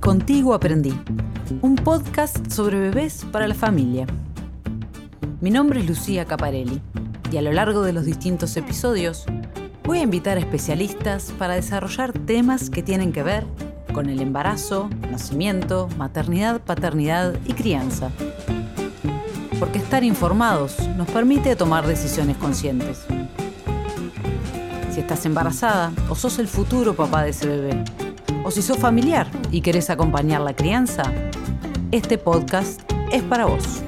Contigo Aprendí, un podcast sobre bebés para la familia. Mi nombre es Lucía Caparelli y a lo largo de los distintos episodios voy a invitar a especialistas para desarrollar temas que tienen que ver con el embarazo, nacimiento, maternidad, paternidad y crianza. Porque estar informados nos permite tomar decisiones conscientes. Si estás embarazada o sos el futuro papá de ese bebé, o si sos familiar y querés acompañar la crianza, este podcast es para vos.